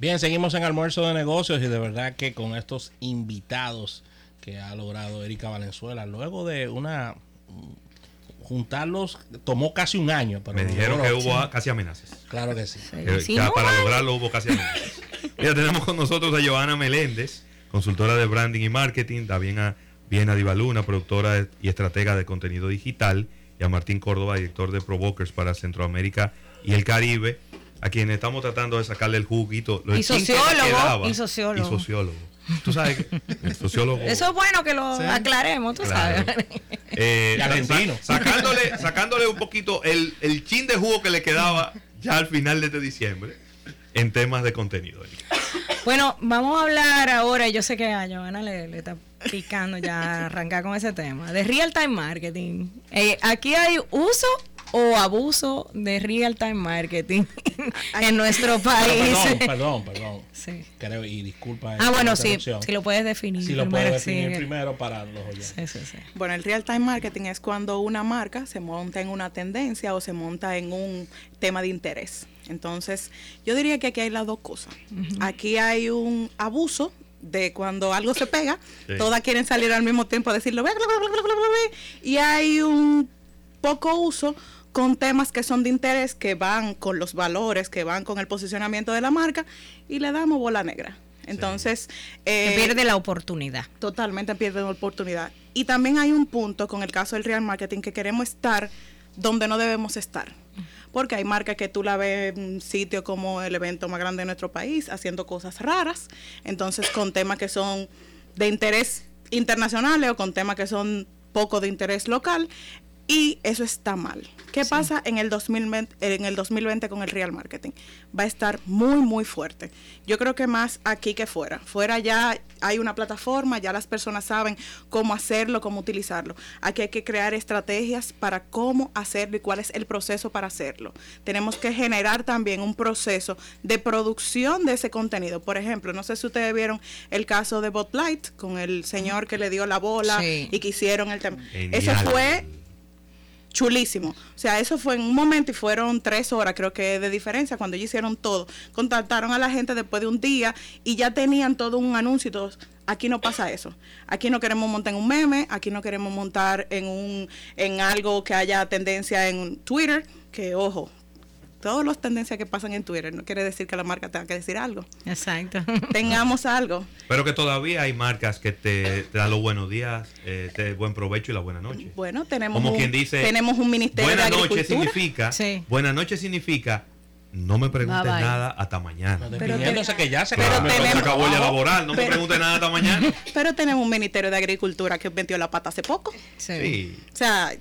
Bien, seguimos en almuerzo de negocios y de verdad que con estos invitados que ha logrado Erika Valenzuela, luego de una juntarlos tomó casi un año. Me dijeron que hubo casi amenazas. Claro que sí. para lograrlo hubo casi amenazas. Mira, tenemos con nosotros a Joana Meléndez, consultora de branding y marketing, también a Viena Divaluna, productora y estratega de contenido digital, y a Martín Córdoba, director de Provokers para Centroamérica y el Caribe, a quien estamos tratando de sacarle el juguito. y sociólogo. Y sociólogo. Y sociólogo. Tú sabes el sociólogo. Eso es bueno que lo aclaremos, tú sabes. Eh, sacándole, sacándole un poquito el, el chin de jugo que le quedaba ya al final de este diciembre en temas de contenido. Bueno, vamos a hablar ahora, yo sé que a Joana le, le está picando ya arrancar con ese tema, de real time marketing. Eh, aquí hay uso o abuso de real time marketing en nuestro país. Perdón, perdón, perdón. Sí. Creo, y disculpa. Ah, bueno, sí, si lo puedes definir. Si lo puedes definir primero para los oyentes. Sí, sí, sí. Bueno, el real time marketing es cuando una marca se monta en una tendencia o se monta en un tema de interés. Entonces, yo diría que aquí hay las dos cosas. Aquí hay un abuso de cuando algo se pega, todas quieren salir al mismo tiempo a decirlo, y hay un poco uso con temas que son de interés, que van con los valores, que van con el posicionamiento de la marca, y le damos bola negra. Entonces... Eh, pierde la oportunidad. Totalmente pierde la oportunidad. Y también hay un punto con el caso del real marketing que queremos estar donde no debemos estar. Porque hay marcas que tú la ves en un sitio como el evento más grande de nuestro país, haciendo cosas raras, entonces con temas que son de interés internacionales o con temas que son poco de interés local, y eso está mal. ¿Qué pasa en el, 2020, en el 2020 con el real marketing? Va a estar muy, muy fuerte. Yo creo que más aquí que fuera. Fuera ya hay una plataforma, ya las personas saben cómo hacerlo, cómo utilizarlo. Aquí hay que crear estrategias para cómo hacerlo y cuál es el proceso para hacerlo. Tenemos que generar también un proceso de producción de ese contenido. Por ejemplo, no sé si ustedes vieron el caso de Botlight con el señor que le dio la bola y que hicieron el tema. Eso fue chulísimo. O sea, eso fue en un momento y fueron tres horas, creo que de diferencia, cuando ellos hicieron todo. Contactaron a la gente después de un día y ya tenían todo un anuncio y todo. Aquí no pasa eso. Aquí no queremos montar en un meme, aquí no queremos montar en un en algo que haya tendencia en Twitter, que ojo, todas las tendencias que pasan en Twitter no quiere decir que la marca tenga que decir algo. Exacto. Tengamos algo. Pero que todavía hay marcas que te, dan los buenos días, eh, te buen provecho y la buena noche. Bueno, tenemos Como un, quien dice, tenemos un ministerio buena noche significa, buena noche significa no me preguntes nada hasta mañana. pero que ya se, acabó el laboral, no me preguntes nada hasta mañana. Pero tenemos un ministerio de agricultura que metió la pata hace poco. sí. O sea,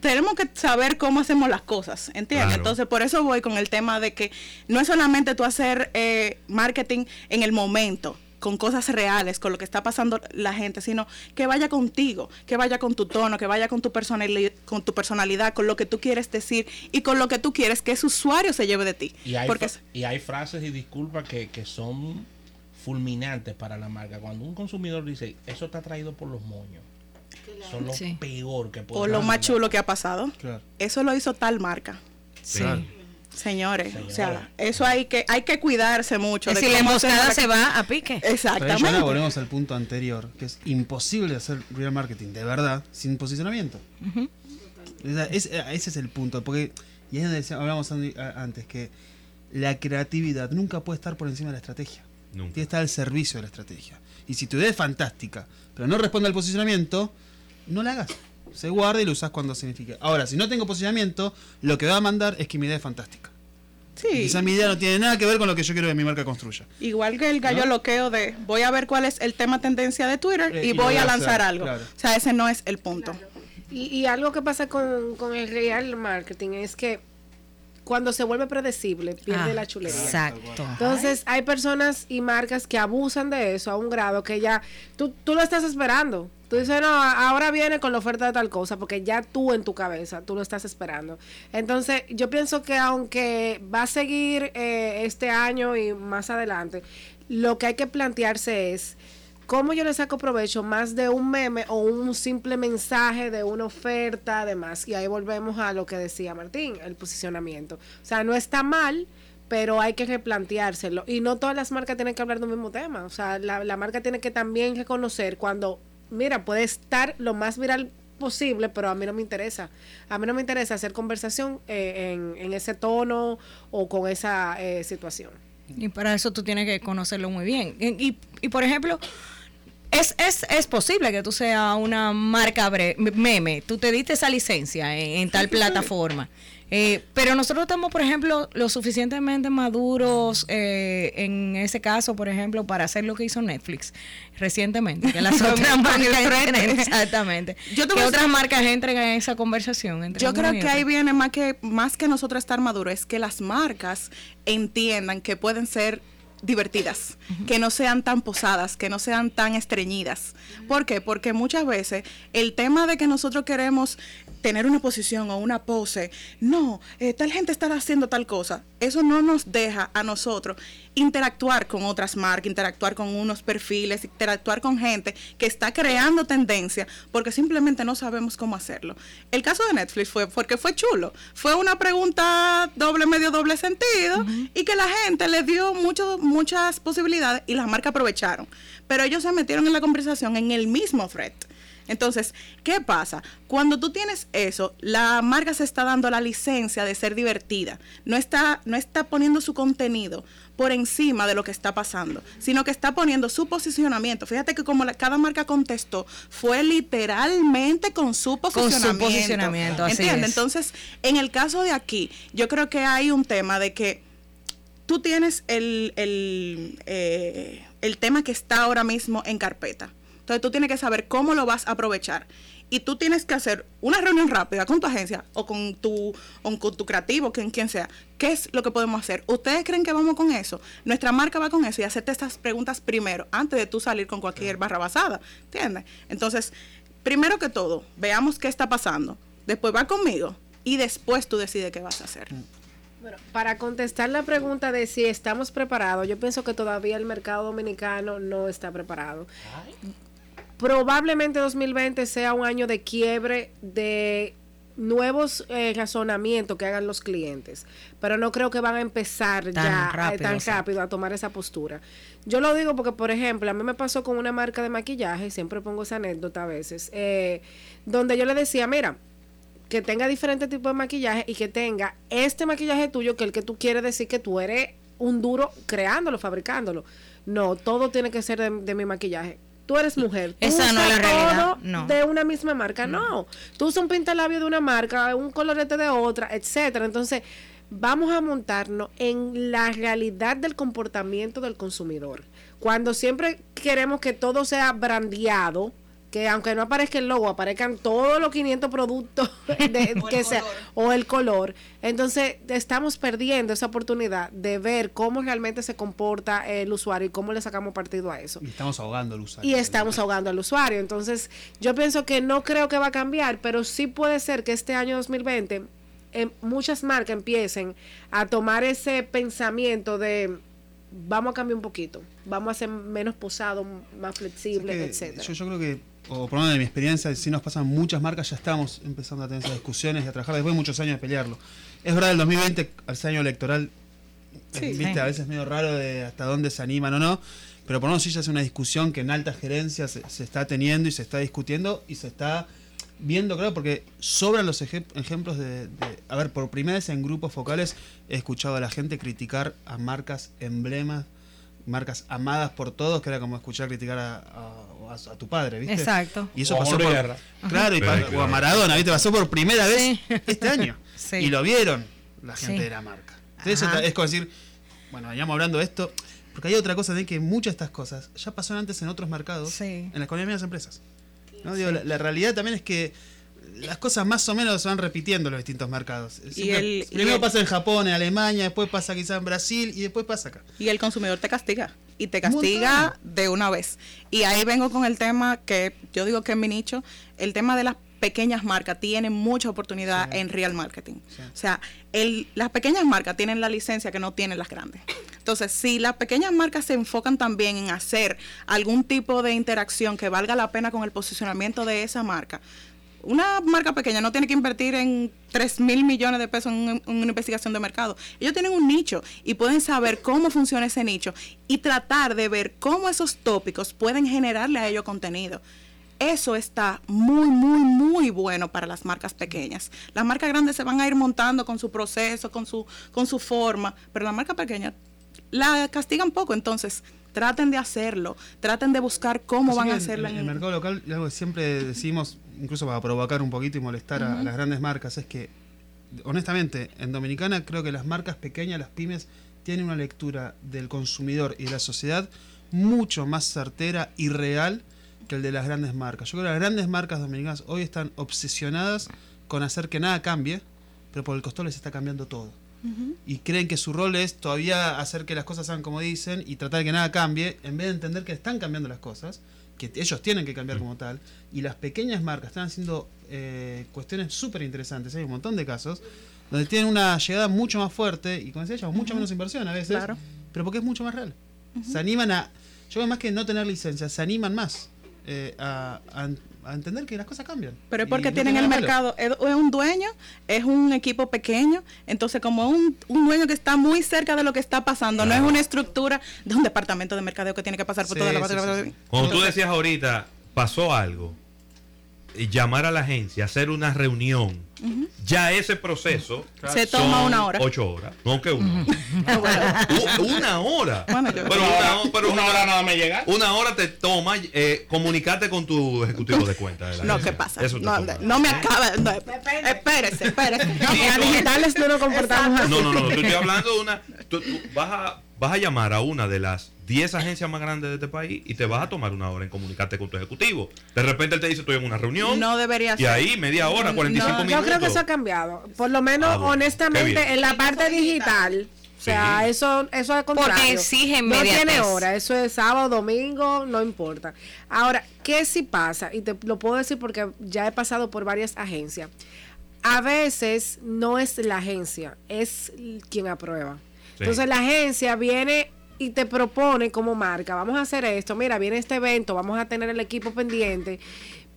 tenemos que saber cómo hacemos las cosas, ¿entiendes? Entonces, por eso voy con el tema de que no es solamente tú hacer eh, marketing en el momento, con cosas reales, con lo que está pasando la gente, sino que vaya contigo, que vaya con tu tono, que vaya con tu personalidad, con tu personalidad, con lo que tú quieres decir y con lo que tú quieres que ese usuario se lleve de ti. Y hay, Porque, y hay frases y disculpas que, que son fulminantes para la marca. Cuando un consumidor dice, eso está traído por los moños son lo peor que puede O lo más chulo que ha pasado. Eso lo hizo tal marca. Sí. Señores, o sea, eso hay que hay que cuidarse mucho. si la emboscada se va a pique. Exactamente. volvemos al punto anterior, que es imposible hacer real marketing de verdad sin posicionamiento. ese es el punto, porque, y es donde hablamos antes, que la creatividad nunca puede estar por encima de la estrategia. Tiene que estar al servicio de la estrategia. Y si tu idea es fantástica, pero no responde al posicionamiento, no la hagas. Se guarda y lo usas cuando signifique. Ahora, si no tengo posicionamiento, lo que va a mandar es que mi idea es fantástica. Sí. Quizá mi idea no tiene nada que ver con lo que yo quiero que mi marca construya. Igual que el gallo loqueo de voy a ver cuál es el tema tendencia de Twitter eh, y, voy a lanzar algo. O sea, ese no es el punto. Y, algo que pasa con, con el real marketing es que cuando se vuelve predecible, pierde ah, la chulería. Exacto. Entonces, hay personas y marcas que abusan de eso a un grado que ya tú, tú lo estás esperando. Tú dices, no, ahora viene con la oferta de tal cosa, porque ya tú en tu cabeza, tú lo estás esperando. Entonces, yo pienso que aunque va a seguir eh, este año y más adelante, lo que hay que plantearse es ¿Cómo yo le saco provecho más de un meme o un simple mensaje de una oferta, además? Y ahí volvemos a lo que decía Martín, el posicionamiento. O sea, no está mal, pero hay que replanteárselo. Y no todas las marcas tienen que hablar del mismo tema. O sea, la, la marca tiene que también reconocer cuando, mira, puede estar lo más viral posible, pero a mí no me interesa. A mí no me interesa hacer conversación eh, en, en ese tono o con esa eh, situación. Y para eso tú tienes que conocerlo muy bien. Y, y, por ejemplo, es, es, es posible que tú seas una marca bre- meme, tú te diste esa licencia en, en tal plataforma. Eh, pero nosotros estamos, por ejemplo, lo suficientemente maduros eh, en ese caso, por ejemplo, para hacer lo que hizo Netflix recientemente. Que las otras marcas entren- exactamente. Yo que otras marcas entren en esa conversación. entre Yo creo que ahí viene más que más que nosotros estar maduros, es que las marcas entiendan que pueden ser divertidas, que no sean tan posadas, que no sean tan estreñidas. ¿Por qué? Porque muchas veces el tema de que nosotros queremos tener una posición o una pose, no, eh, tal gente está haciendo tal cosa, eso no nos deja a nosotros interactuar con otras marcas, interactuar con unos perfiles, interactuar con gente que está creando tendencia porque simplemente no sabemos cómo hacerlo. El caso de Netflix fue porque fue chulo, fue una pregunta doble, medio doble sentido y que la gente le dio mucho, muchas posibilidades y las marcas aprovecharon. Pero ellos se metieron en la conversación en el mismo thread. Entonces, ¿qué pasa? Cuando tú tienes eso, la marca se está dando la licencia de ser divertida. No está, no está poniendo su contenido por encima de lo que está pasando, sino que está poniendo su posicionamiento. Fíjate que como la- cada marca contestó, fue literalmente con su Con su posicionamiento. posicionamiento, así ¿Entiendes? es. Entonces, en el caso de aquí, yo creo que hay un tema de que tú tienes el, el, eh, el tema que está ahora mismo en carpeta. Entonces tú tienes que saber cómo lo vas a aprovechar. Y tú tienes que hacer una reunión rápida con tu agencia o con tu, o con tu creativo, quien, quien sea. ¿Qué es lo que podemos hacer? ¿Ustedes creen que vamos con eso? Nuestra marca va con eso y hacerte estas preguntas primero, antes de tú salir con cualquier barra basada. ¿Entiendes? Entonces, primero que todo, veamos qué está pasando. Después va conmigo y después tú decides qué vas a hacer. Bueno, para contestar la pregunta de si estamos preparados, yo pienso que todavía el mercado dominicano no está preparado. Probablemente 2020 sea un año de quiebre de nuevos eh, razonamientos que hagan los clientes, pero no creo que van a empezar Tan ya eh, tan rápido a tomar esa postura. Yo lo digo porque, por ejemplo, a mí me pasó con una marca de maquillaje, siempre pongo esa anécdota a veces, eh, donde yo le decía, mira, que tenga diferentes tipos de maquillaje y que tenga este maquillaje tuyo que el que tú quieres decir que tú eres un duro creándolo, fabricándolo. No, todo tiene que ser de, de mi maquillaje. Tú eres mujer. Tú Esa no es la realidad, todo no. De una misma marca. No. Tú usas un pintalabio de una marca, un colorete de otra, etcétera. Entonces, vamos a montarnos en la realidad del comportamiento del consumidor. Cuando siempre queremos que todo sea brandeado, que aunque no aparezca el logo, aparezcan todos los 500 productos de, O el sea, o el color. Entonces, estamos perdiendo esa oportunidad de ver cómo realmente se comporta el usuario y cómo le sacamos partido a eso Y estamos ahogando al usuario. y estamos ahogando al usuario. Entonces, yo pienso que no creo que va a cambiar, pero sí puede ser que este año 2020 em, muchas marcas empiecen a tomar ese pensamiento de vamos a cambiar un poquito, vamos a ser menos posado, más O flexible, sea que etcétera. Yo, yo creo que, o por lo menos de mi experiencia, si nos pasan muchas marcas, ya estamos empezando a tener esas discusiones y a trabajar después de muchos años de pelearlo. Es verdad, el 2020, al ser año electoral, Sí. viste, Sí. a veces es medio raro de hasta dónde se animan o no, pero por lo menos sí ya es una discusión que en alta gerencia se, se está teniendo y se está discutiendo y se está viendo, claro, porque sobran los eje- ejemplos de, de- A ver, por primera vez en grupos focales he escuchado a la gente criticar a marcas emblemas, marcas amadas por todos, que era como escuchar criticar a, a- a- a tu padre, ¿viste? Exacto. Y eso O pasó por, Guerra. Claro, y Sí, pa- claro. o a Maradona, ¿viste? Pasó por primera vez Sí. este año. Sí. Y lo vieron la gente Sí. de la marca. Entonces eso es como decir, bueno, veníamos hablando de esto, porque hay otra cosa de que muchas de estas cosas ya pasaron antes en otros mercados, Sí. en la economía de las empresas. ¿No? Digo, la, la realidad también es que las cosas más o menos se van repitiendo en los distintos mercados. El- y primero el- pasa en Japón, en Alemania, después pasa quizá en Brasil y después pasa acá. Y el consumidor te castiga. Y te castiga de una vez. Y ahí vengo con el tema que yo digo que es mi nicho. El tema de las pequeñas marcas tienen mucha oportunidad en real marketing. Sí. O sea, el, las pequeñas marcas tienen la licencia que no tienen las grandes. Entonces, si las pequeñas marcas se enfocan también en hacer algún tipo de interacción que valga la pena con el posicionamiento de esa marca, una marca pequeña no tiene que invertir en 3 mil millones de pesos en, un- en una investigación de mercado. Ellos tienen un nicho y pueden saber cómo funciona ese nicho y tratar de ver cómo esos tópicos pueden generarle a ellos contenido. Eso está muy, muy, muy bueno para las marcas pequeñas. Las marcas grandes se van a ir montando con su proceso, con su, con su forma, pero la marca pequeña la castigan poco, entonces traten de hacerlo, traten de buscar cómo Así van a hacerlo. En, el mercado local, algo que siempre decimos, incluso para provocar un poquito y molestar a, a las grandes marcas, es que, honestamente, en Dominicana creo que las marcas pequeñas, las pymes, tienen una lectura del consumidor y de la sociedad mucho más certera y real que el de las grandes marcas. Yo creo que las grandes marcas dominicanas hoy están obsesionadas con hacer que nada cambie, pero por el costado les está cambiando todo y creen que su rol es todavía hacer que las cosas sean como dicen y tratar de que nada cambie, en vez de entender que están cambiando las cosas, que ellos tienen que cambiar como tal, y las pequeñas marcas están haciendo eh, cuestiones súper interesantes, hay un montón de casos, donde tienen una llegada mucho más fuerte y como decía ella, mucho menos inversión a veces, Claro. pero porque es mucho más real. Se animan a, yo creo más que no tener licencia, se animan más eh, a, a- a entender que las cosas cambian. Pero es porque no tienen tiene el mercado, es, un dueño, es un equipo pequeño, entonces como un, un dueño que está muy cerca de lo que está pasando, no es una estructura de un departamento de mercadeo que tiene que pasar por Sí, toda la sí, parte sí, sí. Cuando tú decías ahorita, pasó algo, llamar a la agencia, hacer una reunión, ya ese proceso Se toma una hora. Ocho horas, no que una. Una hora. Bueno, yo- pero una, ho- pero una hora nada me llega. Una hora te toma eh, comunicarte con tu ejecutivo de cuenta. de la No, agencia. ¿qué pasa? Eso No, me acaba. no, espérese, espérese. A digitales no nos comportamos así. No, no, no, no, tú estoy hablando de una. Tú, tú vas, a, vas a llamar a una de las 10 agencias más grandes de este país y te vas a tomar una hora en comunicarte con tu ejecutivo. De repente él te dice, estoy en una reunión. No debería Y ser. ahí media hora, 45 No, minutos. Yo creo que eso ha cambiado. Por lo menos, Ah, bueno, honestamente, en la parte digital. O sea, Sí. eso, eso es contrario. Porque exige No tiene hora, eso es sábado, domingo, no importa. Ahora, ¿qué sí pasa? Y te lo puedo decir porque ya he pasado por varias agencias. A veces no es la agencia, es quien aprueba. Sí. Entonces la agencia viene y te propone como marca, vamos a hacer esto, mira, viene este evento, vamos a tener el equipo pendiente,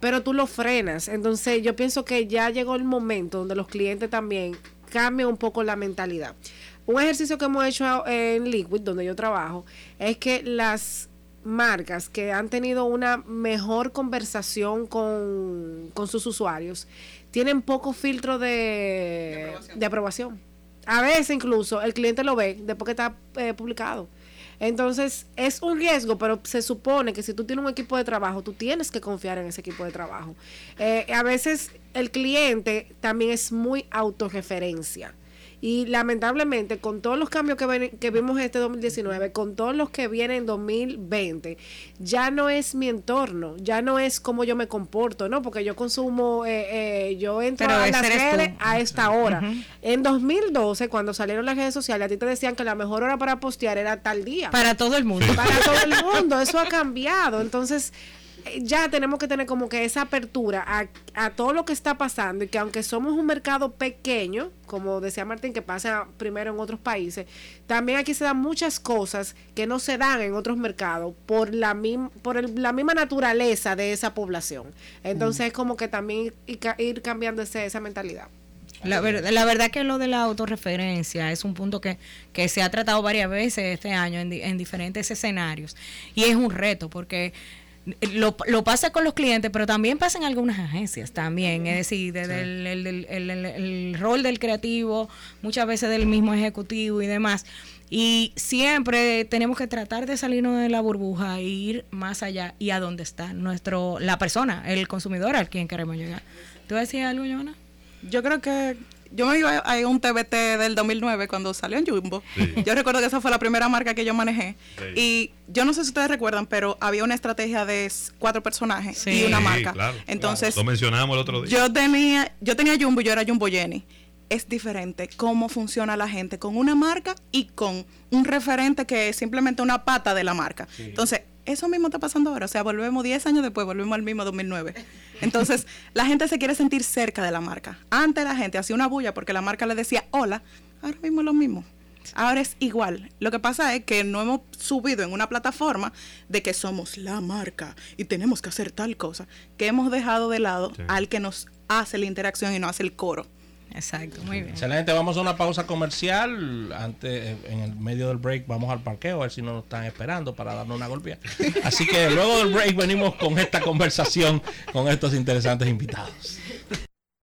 pero tú lo frenas. Entonces yo pienso que ya llegó el momento donde los clientes también cambian un poco la mentalidad. Un ejercicio que hemos hecho en Liquid, donde yo trabajo, es que las marcas que han tenido una mejor conversación con, con sus usuarios tienen poco filtro de, de aprobación. A veces incluso el cliente lo ve después que está eh, publicado. Entonces es un riesgo, pero se supone que si tú tienes un equipo de trabajo, tú tienes que confiar en ese equipo de trabajo. Eh, a veces el cliente también es muy autorreferencia. Y lamentablemente, con todos los cambios que, ven- que vimos este 2019, con todos los que vienen en 2020, ya no es mi entorno, ya no es cómo yo me comporto, ¿no? Porque yo consumo, eh, eh, yo entro Pero a las eres tú. redes a esta hora. En 2012, cuando salieron las redes sociales, a ti te decían que la mejor hora para postear era tal día. Para todo el mundo. Para todo el mundo, eso ha cambiado. Entonces, ya tenemos que tener como que esa apertura a, a todo lo que está pasando y que aunque somos un mercado pequeño, como decía Martín, que pasa primero en otros países, también aquí se dan muchas cosas que no se dan en otros mercados por la, mim- por el- la misma naturaleza de esa población. Entonces, es como que también ir, ir cambiando ese- esa mentalidad. La, ver- la verdad que lo de la autorreferencia es un punto que, que se ha tratado varias veces este año en, en diferentes escenarios y es un reto porque lo, lo pasa con los clientes, pero también pasa en algunas agencias también, es decir, desde el, el- el- el- el- el rol del creativo, muchas veces del mismo ejecutivo y demás. Y siempre tenemos que tratar de salirnos de la burbuja e ir más allá y a dónde está nuestro la persona, el consumidor al quien queremos llegar. ¿Tú decías algo, Joana? Yo creo que yo me iba a un TBT del 2009 cuando salió en Jumbo. Sí. Yo recuerdo que esa fue la primera marca que yo manejé. Sí. Y yo no sé si ustedes recuerdan, pero había una estrategia de cuatro personajes Sí. y una Sí, marca. claro, Entonces, Lo mencionamos el otro día. yo tenía, yo tenía Jumbo y yo era Jumbo Jenny. Es diferente cómo funciona la gente con una marca y con un referente que es simplemente una pata de la marca. Entonces, eso mismo está pasando ahora. O sea, volvemos 10 años después, volvemos al mismo 2009. Entonces, la gente se quiere sentir cerca de la marca. Antes la gente hacía una bulla porque la marca le decía hola. Ahora mismo es lo mismo. Ahora es igual. Lo que pasa es que no hemos subido en una plataforma de que somos la marca y tenemos que hacer tal cosa, que hemos dejado de lado Sí. al que nos hace la interacción y no hace el coro. Exacto, muy bien. Excelente, vamos a una pausa comercial. Antes, en el medio del break, vamos al parqueo a ver si nos están esperando para darnos una golpea. Así que luego del break venimos con esta conversación con estos interesantes invitados.